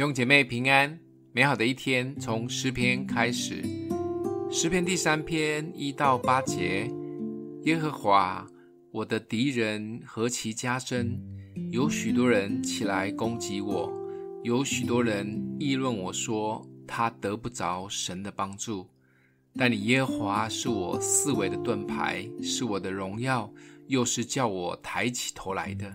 弟兄姐妹平安，美好的一天从诗篇开始。诗篇第三篇一到八节：耶和华，我的敌人何其加深！有许多人起来攻击我，有许多人议论我说，他得不着神的帮助。但你耶和华是我四围的盾牌，是我的荣耀，又是叫我抬起头来的。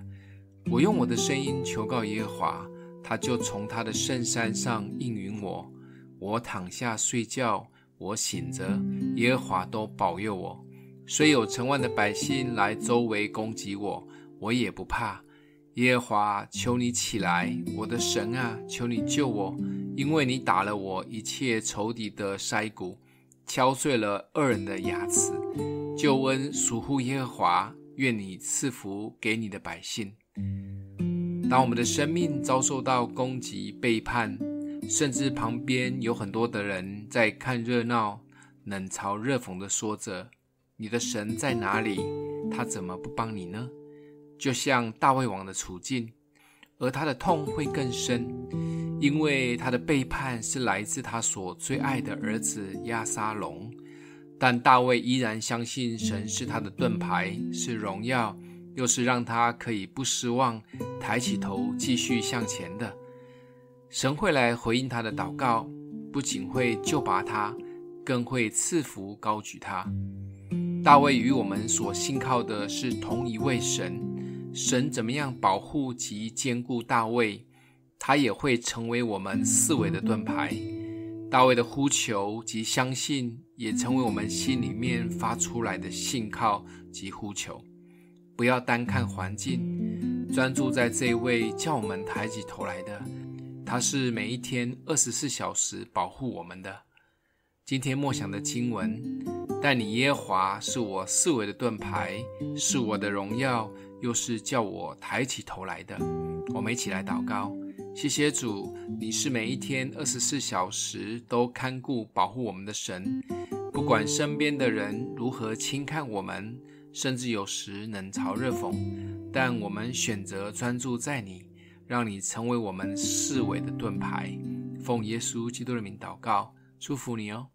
我用我的声音求告耶和华。他就从他的圣山上应允我，我躺下睡觉，我醒着，耶和华都保佑我。虽有成万的百姓来周围攻击我，我也不怕。耶和华，求你起来，我的神啊，求你救我，因为你打了我一切仇敌的腮骨，敲碎了恶人的牙齿。救恩属乎耶和华，愿你赐福给你的百姓。当我们的生命遭受到攻击、背叛，甚至旁边有很多的人在看热闹、冷嘲热讽的说着：“你的神在哪里？他怎么不帮你呢？”就像大卫王的处境，而他的痛会更深，因为他的背叛是来自他所最爱的儿子亚沙龙。但大卫依然相信神是他的盾牌，是荣耀。又是让他可以不失望，抬起头继续向前的。神会来回应他的祷告，不仅会救拔他，更会赐福高举他。大卫与我们所信靠的是同一位神，神怎么样保护及坚固大卫，他也会成为我们四维的盾牌。大卫的呼求及相信，也成为我们心里面发出来的信靠及呼求。不要单看环境，专注在这位叫我们抬起头来的。他是每一天二十四小时保护我们的。今天默想的经文，但你耶和华是我四围的盾牌，是我的荣耀，又是叫我抬起头来的。我们一起来祷告，谢谢主，你是每一天二十四小时都看顾保护我们的神，不管身边的人如何轻看我们。甚至有时冷嘲热讽，但我们选择专注在你，让你成为我们四围的盾牌。奉耶稣基督的名祷告，祝福你哦。